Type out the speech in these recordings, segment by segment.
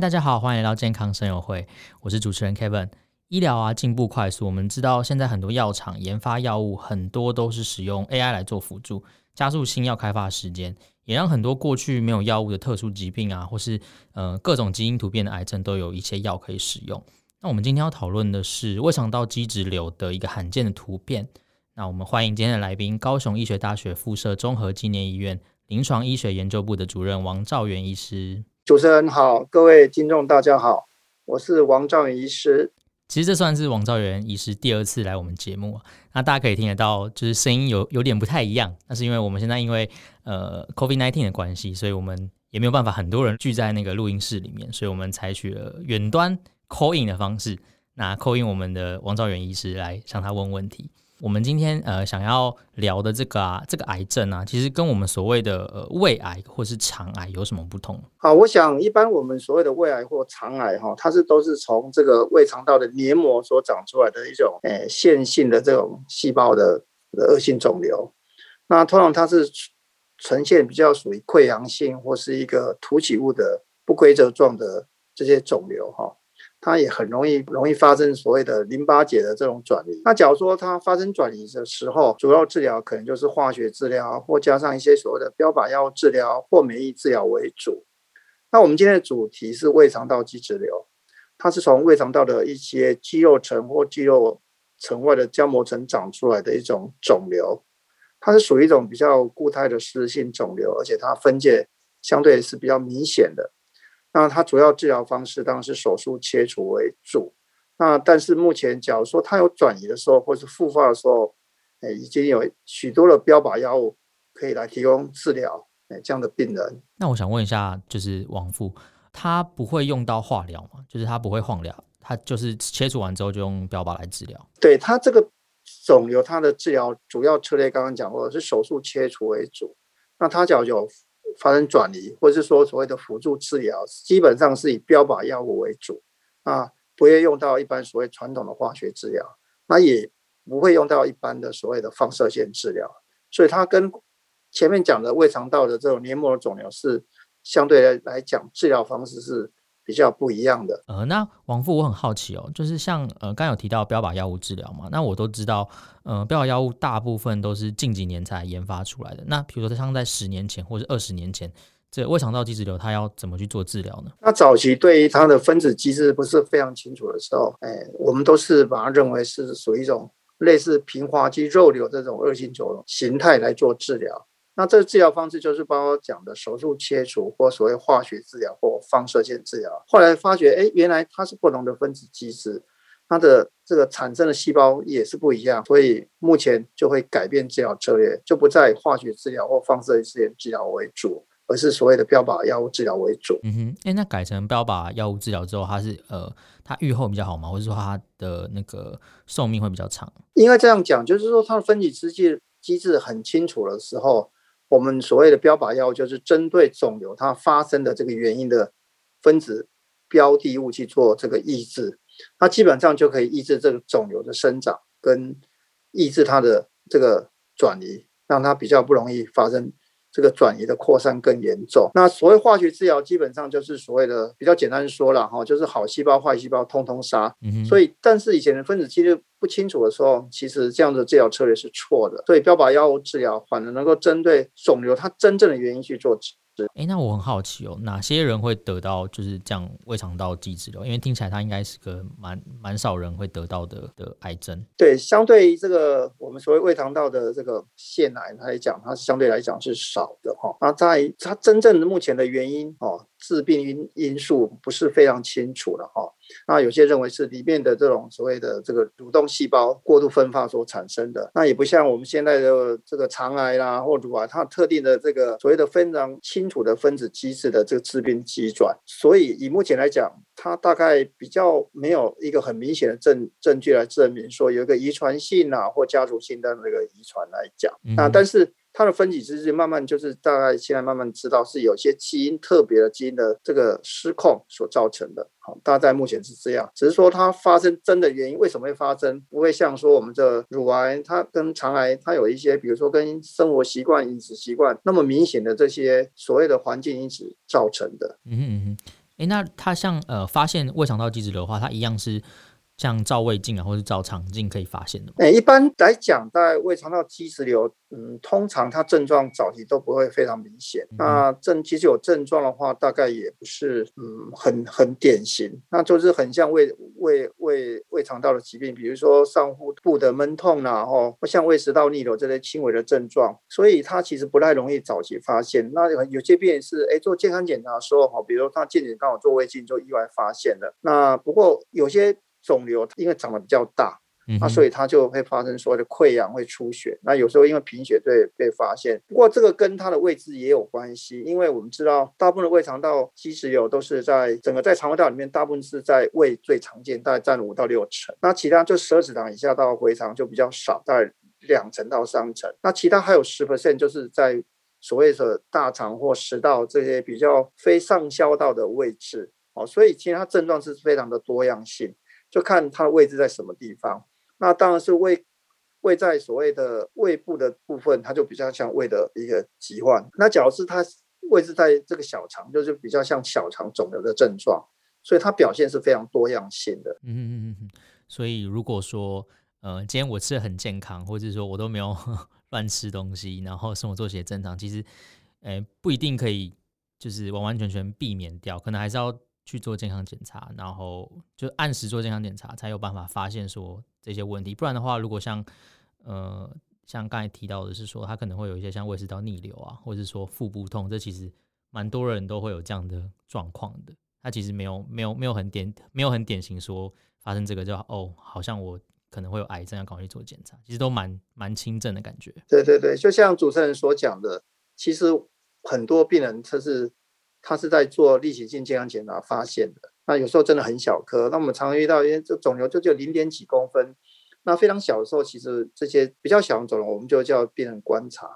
大家好，欢迎来到健康声友会，我是主持人 Kevin。医疗啊进步快速，我们知道现在很多药厂研发药物，很多都是使用 AI 来做辅助，加速新药开发时间，也让很多过去没有药物的特殊疾病啊，或是呃各种基因突变的癌症，都有一些药可以使用。那我们今天要讨论的是胃肠道基质瘤的一个罕见的突变。那我们欢迎今天的来宾，高雄医学大学附设综合纪念医院临床医学研究部的主任王兆元医师。主持人好，各位听众大家好，我是王兆元医师。其实这算是王兆元医师第二次来我们节目，那大家可以听得到，就是声音有有点不太一样。那是因为我们现在因为呃 COVID-19 的关系，所以我们也没有办法很多人聚在那个录音室里面，所以我们采取了远端 call in 的方式，那 call in 我们的王兆元医师来向他问问题。我们今天呃想要聊的这个啊，这个癌症啊，其实跟我们所谓的呃胃癌或是肠癌有什么不同？好，我想一般我们所谓的胃癌或肠癌哈，它是都是从这个胃肠道的黏膜所长出来的一种诶线性的这种细胞的的恶性肿瘤。那通常它是呈现比较属于溃疡性或是一个凸起物的不规则状的这些肿瘤哈。它也很容易容易发生所谓的淋巴结的这种转移。那假如说它发生转移的时候，主要治疗可能就是化学治疗，或加上一些所谓的标靶药物治疗或免疫治疗为主。那我们今天的主题是胃肠道肌质瘤，它是从胃肠道的一些肌肉层或肌肉层外的胶膜层长出来的一种肿瘤。它是属于一种比较固态的湿性肿瘤，而且它分界相对是比较明显的。那它主要治疗方式当然是手术切除为主。那但是目前，假如说它有转移的时候，或是复发的时候，哎，已经有许多的标靶药物可以来提供治疗。哎，这样的病人。那我想问一下，就是王副，他不会用到化疗吗？就是他不会化疗，他就是切除完之后就用标靶来治疗。对，他这个肿瘤，它的治疗主要策略刚刚讲过是手术切除为主。那他假如有。发生转移，或是说所谓的辅助治疗，基本上是以标靶药物为主啊，不会用到一般所谓传统的化学治疗，那也不会用到一般的所谓的放射线治疗，所以它跟前面讲的胃肠道的这种黏膜肿瘤是相对来来讲治疗方式是。比较不一样的。呃，那王副，我很好奇哦，就是像呃，刚有提到标靶药物治疗嘛，那我都知道，呃，标靶药物大部分都是近几年才研发出来的。那比如说，像在十年前或者二十年前，这胃肠道基质瘤它要怎么去做治疗呢？那早期对于它的分子机制不是非常清楚的时候，哎，我们都是把它认为是属于一种类似平滑肌肉瘤这种恶性肿瘤形态来做治疗。那这个治疗方式就是包括讲的手术切除或所谓化学治疗或放射线治疗。后来发觉，哎，原来它是不同的分子机制，它的这个产生的细胞也是不一样，所以目前就会改变治疗策略，就不再化学治疗或放射线治疗为主，而是所谓的标靶药物治疗为主。嗯哼，哎，那改成标靶药物治疗之后，它是呃，它预后比较好吗？或者说它的那个寿命会比较长？应该这样讲，就是说它的分子机制机制很清楚的时候。我们所谓的标靶药物，就是针对肿瘤它发生的这个原因的分子标的物去做这个抑制，它基本上就可以抑制这个肿瘤的生长，跟抑制它的这个转移，让它比较不容易发生。这个转移的扩散更严重。那所谓化学治疗，基本上就是所谓的比较简单说了哈，就是好细胞、坏细胞通通杀。嗯。所以，但是以前的分子机制不清楚的时候，其实这样的治疗策略是错的。所以，标靶药物治疗反而能够针对肿瘤它真正的原因去做。哎，那我很好奇哦，哪些人会得到就是这样胃肠道肌脂瘤？因为听起来它应该是个蛮蛮少人会得到的的癌症。对，相对于这个我们所谓胃肠道的这个腺癌来讲，它相对来讲是少的哈。那在它真正的目前的原因哦。致病因因素不是非常清楚的哈，那有些认为是里面的这种所谓的这个蠕动细胞过度分化所产生的，那也不像我们现在的这个肠癌啦或乳癌，它特定的这个所谓的非常清楚的分子机制的这个致病机转，所以以目前来讲，它大概比较没有一个很明显的证证据来证明说有一个遗传性啊或家族性的那个遗传来讲，那但是。它的分子机制慢慢就是大概现在慢慢知道是有些基因特别的基因的这个失控所造成的。好，大概目前是这样，只是说它发生真的原因为什么会发生，不会像说我们的乳癌，它跟肠癌它有一些，比如说跟生活习惯、饮食习惯那么明显的这些所谓的环境因子造成的。嗯哼嗯哼。诶，那它像呃发现胃肠道机制的话，它一样是。像照胃镜啊，或者是照肠镜可以发现的。诶，一般来讲，在胃肠道肌食瘤，嗯，通常它症状早期都不会非常明显。嗯、那症其实有症状的话，大概也不是嗯很很典型，那就是很像胃胃胃胃肠道的疾病，比如说上腹部的闷痛啊，或或像胃食道逆流这些轻微的症状。所以它其实不太容易早期发现。那有有些病人是诶做健康检查的时候，哈，比如说他健检刚好做胃镜就意外发现了。那不过有些。肿瘤因为长得比较大，那、啊、所以它就会发生所谓的溃疡，会出血。那有时候因为贫血对被发现，不过这个跟它的位置也有关系，因为我们知道大部分的胃肠道积石瘤都是在整个在肠胃道里面，大部分是在胃最常见，大概占五到六成。那其他就十二指肠以下到回肠就比较少，大概两成到三成。那其他还有十 percent 就是在所谓的大肠或食道这些比较非上消道的位置。哦，所以其实它症状是非常的多样性。就看它的位置在什么地方，那当然是胃胃在所谓的胃部的部分，它就比较像胃的一个疾患。那假如是它位置在这个小肠，就是比较像小肠肿瘤的症状，所以它表现是非常多样性的。嗯嗯嗯嗯。所以如果说，呃，今天我吃的很健康，或者说我都没有 乱吃东西，然后生活作息也正常，其实，呃，不一定可以就是完完全全避免掉，可能还是要。去做健康检查，然后就按时做健康检查，才有办法发现说这些问题。不然的话，如果像呃像刚才提到的是说，他可能会有一些像胃食道逆流啊，或者是说腹部痛，这其实蛮多人都会有这样的状况的。他其实没有没有没有很典没有很典型说发生这个就哦，好像我可能会有癌症要赶快去做检查，其实都蛮蛮轻症的感觉。对对对，就像主持人所讲的，其实很多病人他是。他是在做例行性健康检查发现的，那有时候真的很小颗，那我们常常遇到，因为这肿瘤就只有零点几公分，那非常小的时候，其实这些比较小的肿瘤，我们就叫病人观察，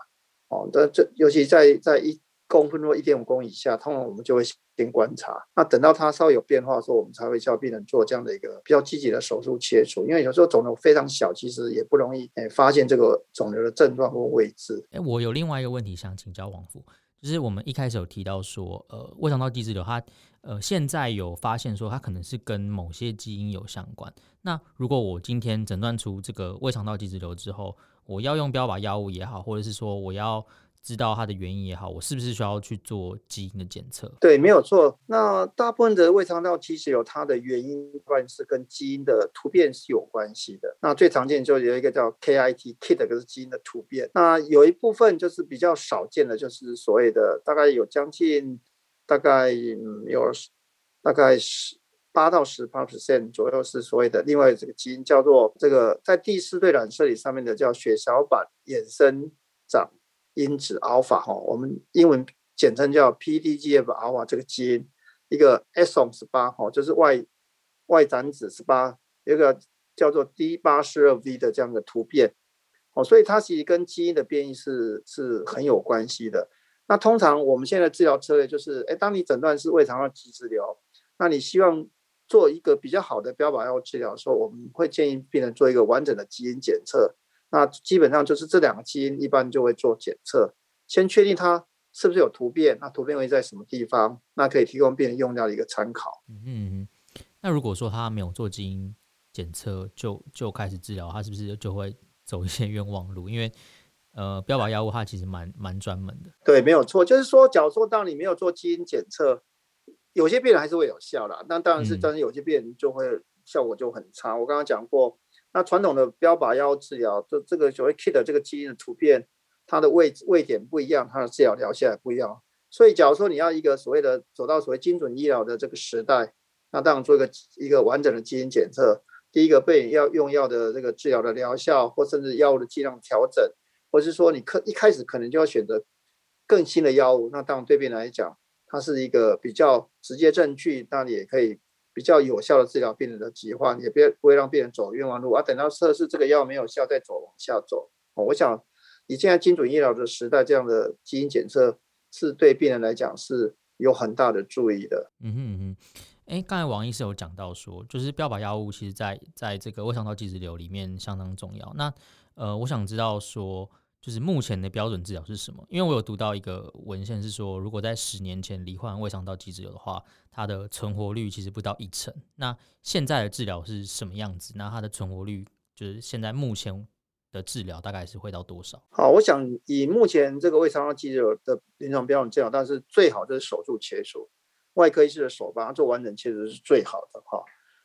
哦，那这尤其在在一公分或一点五公以下，通常我们就会先观察，那等到它稍微有变化的时候，我们才会叫病人做这样的一个比较积极的手术切除，因为有时候肿瘤非常小，其实也不容易诶发现这个肿瘤的症状或位置。诶，我有另外一个问题想请教王副。就是我们一开始有提到说，呃，胃肠道基质瘤它，呃，现在有发现说它可能是跟某些基因有相关。那如果我今天诊断出这个胃肠道基质瘤之后，我要用标靶药物也好，或者是说我要知道它的原因也好，我是不是需要去做基因的检测？对，没有错。那大部分的胃肠道其实有它的原因，关系是跟基因的突变是有关系的。那最常见就有一个叫 KIT，KIT 这个是基因的突变。那有一部分就是比较少见的，就是所谓的大概有将近大概有大概十八到十八 percent 左右是所谓的另外这个基因叫做这个在第四对染色体上面的叫血小板衍生长。因子 alpha 哈，我们英文简称叫 PDGF alpha 这个基因，一个 exon 十八哈，就是外外展子十八，一个叫做 D 八十二 V 的这样的突变，哦，所以它其实跟基因的变异是是很有关系的。那通常我们现在治疗策略就是，哎，当你诊断是胃肠道基质瘤，那你希望做一个比较好的标靶药物治疗的时候，我们会建议病人做一个完整的基因检测。那基本上就是这两个基因，一般就会做检测，先确定它是不是有突变，那突变会在什么地方，那可以提供病人用药的一个参考。嗯嗯，那如果说他没有做基因检测就就开始治疗，他是不是就会走一些 冤枉路？因为呃，标靶药物它其实蛮蛮专门的。对，没有错，就是说，假如说当你没有做基因检测，有些病人还是会有效的，那当然是，但是有些病人就会效果就很差。我刚刚讲过。那传统的标靶药物治疗，就这个所谓 KIT 的这个基因的突变，它的位位点不一样，它的治疗疗效也不一样。所以，假如说你要一个所谓的走到所谓精准医疗的这个时代，那当然做一个一个完整的基因检测，第一个被要用药的这个治疗的疗效，或甚至药物的剂量调整，或是说你可一开始可能就要选择更新的药物，那当然对病人来讲，它是一个比较直接证据，那你也可以。比较有效的治疗病人的疾患，也别不会让病人走冤枉路，而、啊、等到测试这个药没有效，再走往下走。哦，我想以现在精准医疗的时代，这样的基因检测是对病人来讲是有很大的注意的。嗯哼嗯哼，哎、刚才王医师有讲到说，就是标靶药物其实在在这个胃肠道基质瘤里面相当重要。那呃，我想知道说，就是目前的标准治疗是什么？因为我有读到一个文献是说，如果在十年前罹患胃肠道肌肿瘤的话，它的存活率其实不到一成。那现在的治疗是什么样子？那它的存活率就是现在目前的治疗大概是会到多少？好，我想以目前这个胃肠道肌瘤的临床标准治疗，但是最好就是手术切除，外科医师的手把它做完整切除是最好的哈。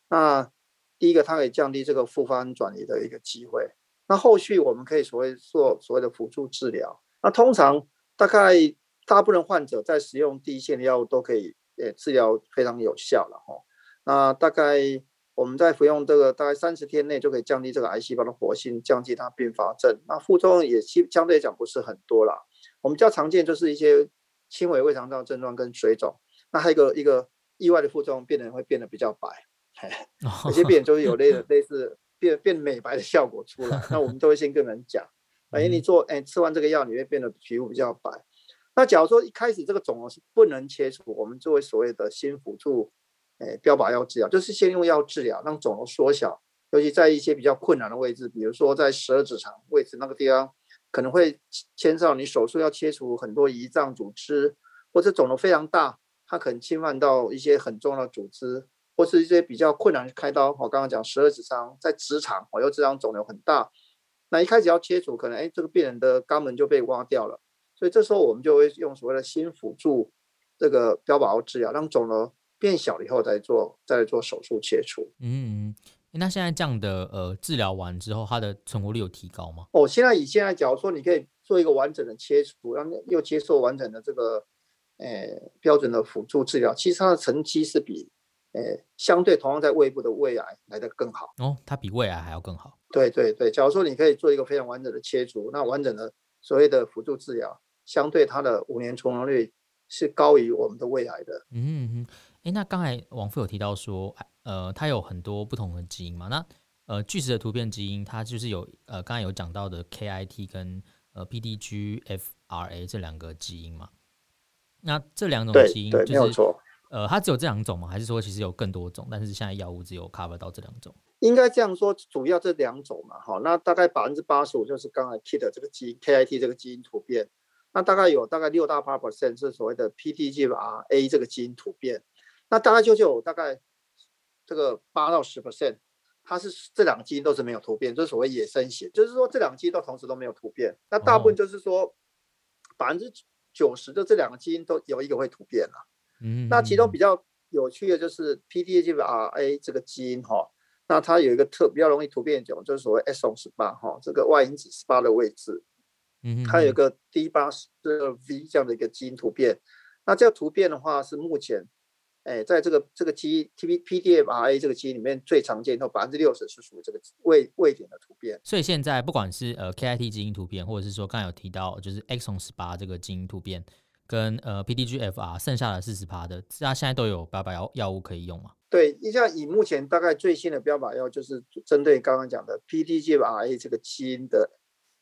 那第一个，它可以降低这个复发转移的一个机会。那后续我们可以所谓做所谓的辅助治疗。那通常大概大部分患者在使用第一线的药物都可以，呃，治疗非常有效了哈。那大概我们在服用这个大概三十天内就可以降低这个癌细胞的活性，降低它并发症。那副作用也相相对来讲不是很多啦。我们比较常见就是一些轻微胃肠道症状跟水肿。那还有一个一个意外的副作用，病人会变得比较白。有些病人就是有类的 类似。变变美白的效果出来，那我们都会先跟人讲，哎，你做哎吃完这个药，你会变得皮肤比较白。那假如说一开始这个肿瘤是不能切除，我们作为所谓的新辅助，哎，标靶药治疗，就是先用药治疗，让肿瘤缩小，尤其在一些比较困难的位置，比如说在十二指肠位置那个地方，可能会牵涉到你手术要切除很多胰脏组织，或者肿瘤非常大，它可能侵犯到一些很重要的组织。或是一些比较困难开刀，我刚刚讲十二指肠在直肠，我又直肠肿瘤很大，那一开始要切除，可能哎这个病人的肛门就被挖掉了，所以这时候我们就会用所谓的新辅助这个标靶药治疗，让肿瘤变小了以后再做再做手术切除。嗯，那现在这样的呃治疗完之后，它的存活率有提高吗？哦，现在以现在假如说你可以做一个完整的切除，让又接受完整的这个呃标准的辅助治疗，其实它的成绩是比。诶，相对同样在胃部的胃癌来得更好哦，它比胃癌还要更好。对对对，假如说你可以做一个非常完整的切除，那完整的所谓的辅助治疗，相对它的五年存活率是高于我们的胃癌的。嗯嗯，哎，那刚才王副有提到说，呃，它有很多不同的基因嘛？那呃，巨石的突变基因，它就是有呃，刚才有讲到的 KIT 跟呃 PDGFRA 这两个基因嘛？那这两种基因就是。呃，它只有这两种吗？还是说其实有更多种？但是现在药物只有 cover 到这两种？应该这样说，主要这两种嘛，哈，那大概百分之八十五就是刚才 KIT 这个基因，KIT 这个基因突变，那大概有大概六到八 percent 是所谓的 PTGFRA 这个基因突变，那大概就就有大概这个八到十 percent，它是这两个基因都是没有突变，就是所谓野生型，就是说这两个基因都同时都没有突变，那大部分就是说百分之九十的这两个基因都有一个会突变了。嗯，那其中比较有趣的就是 PTGFRA 这个基因哈，那它有一个特比较容易突变种，就是所谓 exon 十八哈，这个 Y 因子十八的位置，嗯，它有一个 D 八十二 V 这样的一个基因突变。那这个突变的话是目前，哎，在这个这个基因 PTGFRA 这个基因里面最常见，有百分之六十是属于这个位位点的突变。所以现在不管是呃 KIT 基因突变，或者是说刚才有提到就是 exon 十八这个基因突变。跟呃，PDGFR 剩下的四十趴的，它现在都有标靶药药物可以用吗？对，你像以目前大概最新的标靶药就是针对刚刚讲的 PDGFRA 这个基因的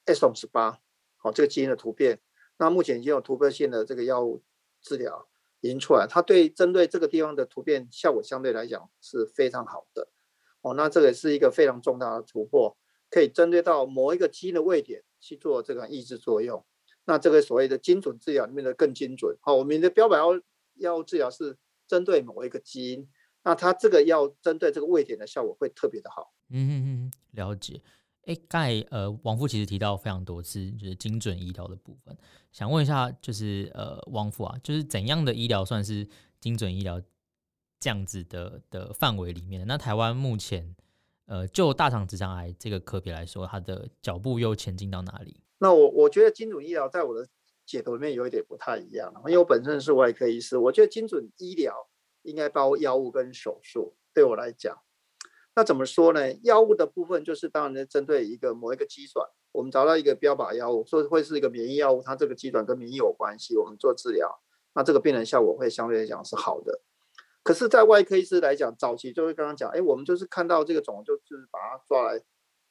exon 十八，好，这个基因的突变，那目前已经有突破性的这个药物治疗已经出来，它对针对这个地方的突变效果相对来讲是非常好的，哦，那这个是一个非常重大的突破，可以针对到某一个基因的位点去做这个抑制作用。那这个所谓的精准治疗里面的更精准，好，我们的标靶药药物治疗是针对某一个基因，那它这个药针对这个位点的效果会特别的好。嗯嗯嗯，了解。哎，刚才呃王副其实提到非常多次，就是精准医疗的部分，想问一下，就是呃王副啊，就是怎样的医疗算是精准医疗这样子的的范围里面？那台湾目前呃就大肠直肠癌这个科别来说，它的脚步又前进到哪里？那我我觉得精准医疗在我的解读里面有一点不太一样，因为我本身是外科医师，我觉得精准医疗应该包药物跟手术。对我来讲，那怎么说呢？药物的部分就是当然针对一个某一个机转，我们找到一个标靶药物，说会是一个免疫药物，它这个机转跟免疫有关系，我们做治疗，那这个病人效果会相对来讲是好的。可是，在外科医师来讲，早期就会刚刚讲，哎，我们就是看到这个肿，就是把它抓来，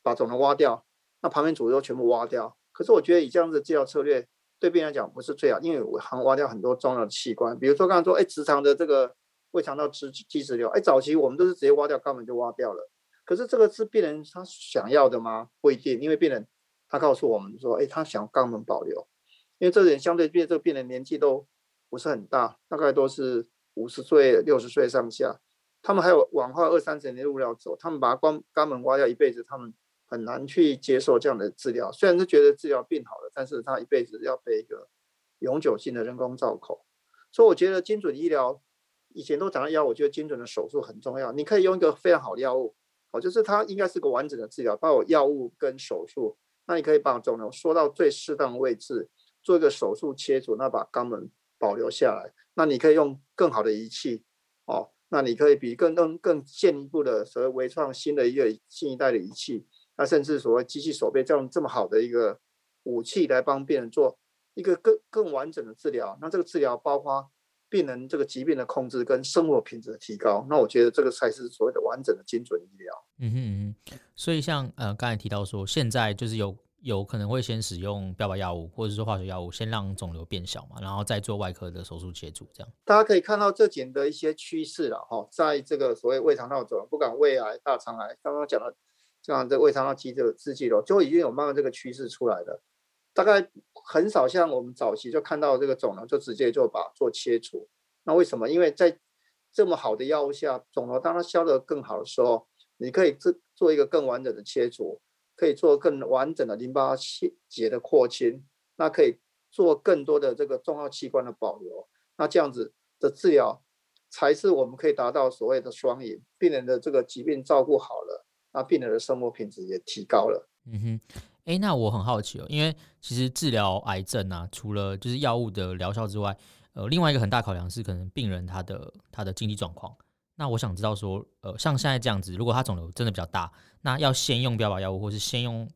把肿瘤挖掉，那旁边组织全部挖掉。可是我觉得以这样的治疗策略对病人来讲不是最好，因为我还挖掉很多重要的器官，比如说刚刚说，哎，直肠的这个胃肠道肌肌肿瘤，哎，早期我们都是直接挖掉肛门就挖掉了。可是这个是病人他想要的吗？不一定，因为病人他告诉我们说，哎，他想肛门保留，因为这人相对变这个病人年纪都不是很大，大概都是五十岁、六十岁上下，他们还有往后二三十年的路要走，他们把肛肛门挖掉一辈子，他们很难去接受这样的治疗。虽然是觉得治疗病好了，但是他一辈子要背一个永久性的人工造口。所以我觉得精准医疗以前都讲到药，我觉得精准的手术很重要。你可以用一个非常好的药物。哦，就是它应该是个完整的治疗，包括药物跟手术。那你可以把肿瘤缩到最适当的位置，做一个手术切除，那把肛门保留下来。那你可以用更好的仪器，哦，那你可以比更更更进一步的所谓微创新的一个新一代的仪器，那甚至所谓机器手臂这样这么好的一个武器来帮病人做一个更更完整的治疗。那这个治疗包括。病人这个疾病的控制跟生活品质的提高，那我觉得这个才是所谓的完整的精准医疗。嗯哼嗯哼，所以像呃刚才提到说，现在就是有有可能会先使用标靶药物或者是化学药物，先让肿瘤变小嘛，然后再做外科的手术切除，这样。大家可以看到这几年的一些趋势了哈，在这个所谓胃肠道肿瘤，不管胃癌、大肠癌，刚刚讲的像这胃肠道肌这个支气瘤，就已经有慢慢这个趋势出来了。大概很少像我们早期就看到这个肿瘤就直接就把做切除，那为什么？因为在这么好的药物下，肿瘤当它消得更好的时候，你可以做做一个更完整的切除，可以做更完整的淋巴结的扩清，那可以做更多的这个重要器官的保留，那这样子的治疗才是我们可以达到所谓的双赢，病人的这个疾病照顾好了，那病人的生活品质也提高了。嗯哼。诶，那我很好奇哦，因为其实治疗癌症啊，除了就是药物的疗效之外，呃，另外一个很大考量是可能病人他的他的经济状况。那我想知道说，呃，像现在这样子，如果他肿瘤真的比较大，那要先用标靶药物，或是先用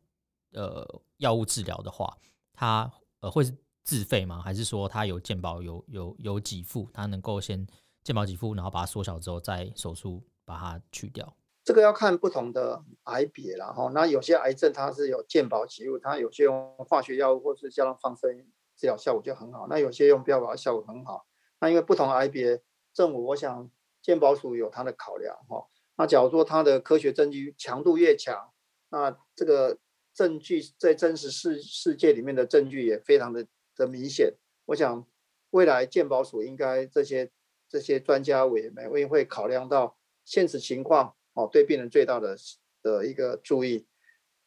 呃药物治疗的话，他呃会是自费吗？还是说他有健保有有有给付，他能够先健保给付，然后把它缩小之后再手术把它去掉？这个要看不同的癌别了哈，那有些癌症它是有健保给付，它有些用化学药物或是加上放射治疗效果就很好，那有些用标靶效果很好。那因为不同癌别，政府我想健保署有它的考量哈。那假如说它的科学证据强度越强，那这个证据在真实世世界里面的证据也非常的的明显。我想未来健保署应该这些这些专家委员们会会考量到现实情况。哦，对病人最大的的一个注意，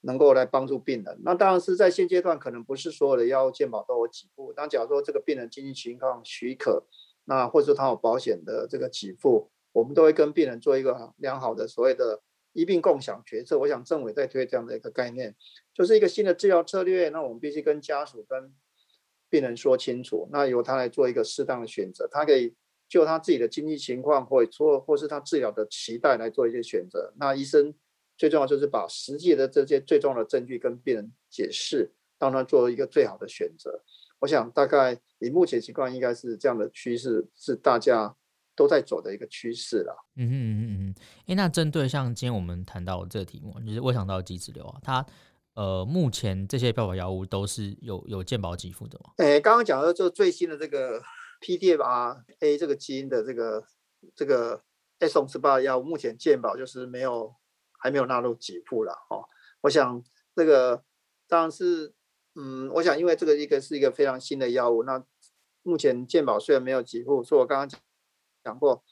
能够来帮助病人。那当然是在现阶段，可能不是所有的药物健保都有给付。但假如说这个病人经济情况许可，那或者说他有保险的这个给付，我们都会跟病人做一个良好的所谓的医病共享决策。我想政委在推这样的一个概念，就是一个新的治疗策略。那我们必须跟家属跟病人说清楚，那由他来做一个适当的选择，他可以。就他自己的经济情况，或或或是他治疗的期待来做一些选择。那医生最重要就是把实际的这些最重要的证据跟病人解释，让他做一个最好的选择。我想大概以目前情况，应该是这样的趋势，是大家都在走的一个趋势了。嗯哼嗯嗯嗯。哎，那针对像今天我们谈到这个题目，就是胃肠道肌肿瘤啊，它呃目前这些标靶药物都是有有健保给付的吗？哎，刚刚讲的就最新的这个。PDFR-A 这个基因的这个这个 exon 18药物，目前健保就是没有还没有纳入给付了哦。我想这个当然是嗯，我想因为这个一个是一个非常新的药物，那目前健保虽然没有给付，所以我刚刚讲过，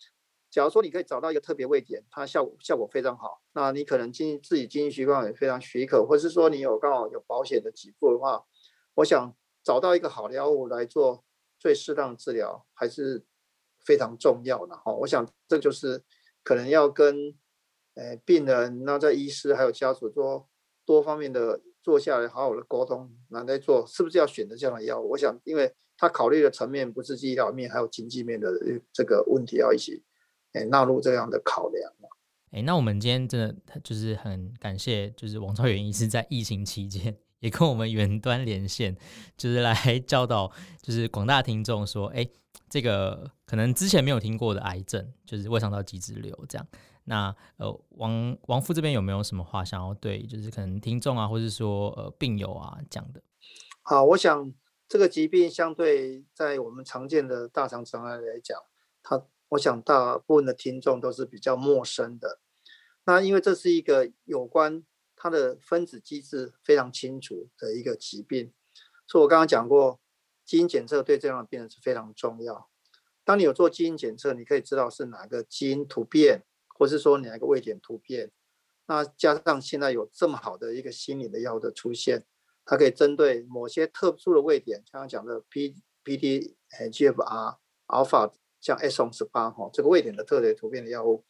假如说你可以找到一个特别位点，它效果效果非常好，那你可能经自己经济习惯也非常许可，或是说你有刚好有保险的给付的话，我想找到一个好的药物来做。最适当治疗还是非常重要的哈，我想这就是可能要跟呃病人，那在医师还有家属做多方面的坐下来好好的沟通，然后再做是不是要选择这样的药物？我想，因为他考虑的层面不是医疗面，还有经济面的这个问题要一起诶纳入这样的考量嘛。诶，那我们今天真的就是很感谢，就是王超元医师在疫情期间。也跟我们远端连线，就是来 教导，就是广大听众说，哎，这个可能之前没有听过的癌症，就是胃肠道肌脂瘤这样。那呃，王王副这边有没有什么话想要对，就是可能听众啊，或者说呃病友啊讲的？好，我想这个疾病相对在我们常见的大肠肠癌来讲，它我想大部分的听众都是比较陌生的。那因为这是一个有关。它的分子机制非常清楚的一个疾病。所以我刚刚讲过，基因检测对这样的病人是非常重要。当你有做基因检测，你可以知道是哪个基因突变，或是说哪个位点突变。那加上现在有这么好的一个新颖的药物的出现，它可以针对某些特殊的位点，刚刚讲的 P P D G F R alpha 像 S O N 十八哈这个位点的特别突变的药物，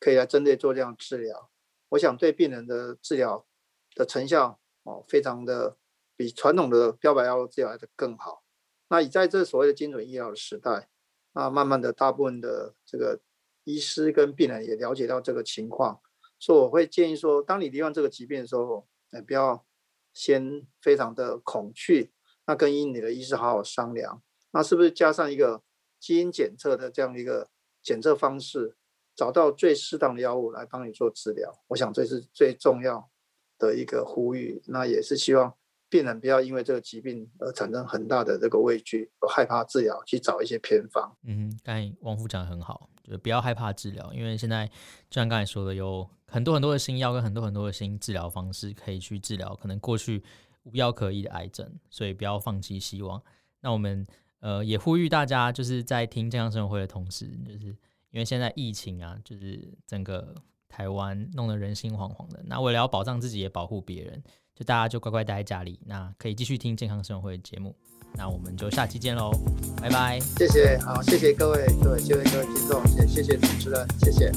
可以来针对做这样治疗。我想对病人的治疗的成效哦，非常的比传统的标靶药物治疗来的更好。那以在这所谓的精准医疗的时代，那慢慢的大部分的这个医师跟病人也了解到这个情况。所以我会建议说，当你罹患这个疾病的时候，哎，不要先非常的恐惧，那跟医你的医师好好商量，那是不是加上一个基因检测的这样一个检测方式，找到最适当的药物来帮你做治疗？我想这是最重要的一个呼吁，那也是希望。病人不要因为这个疾病而产生很大的这个畏惧和害怕治疗，去找一些偏方。嗯，刚才王副讲得很好，就是不要害怕治疗，因为现在就像刚才说的，有很多很多的新药跟很多很多的新治疗方式可以去治疗可能过去无药可医的癌症，所以不要放弃希望。那我们呃也呼吁大家，就是在听健康生活会的同时，就是因为现在疫情啊，就是整个台湾弄得人心惶惶的，那为了要保障自己也保护别人。就大家就乖乖待在家里，那可以继续听健康生活会的节目，那我们就下期见喽，拜拜，谢谢，好，谢谢各位，各位，谢谢各位听众，也谢谢主持人，谢谢。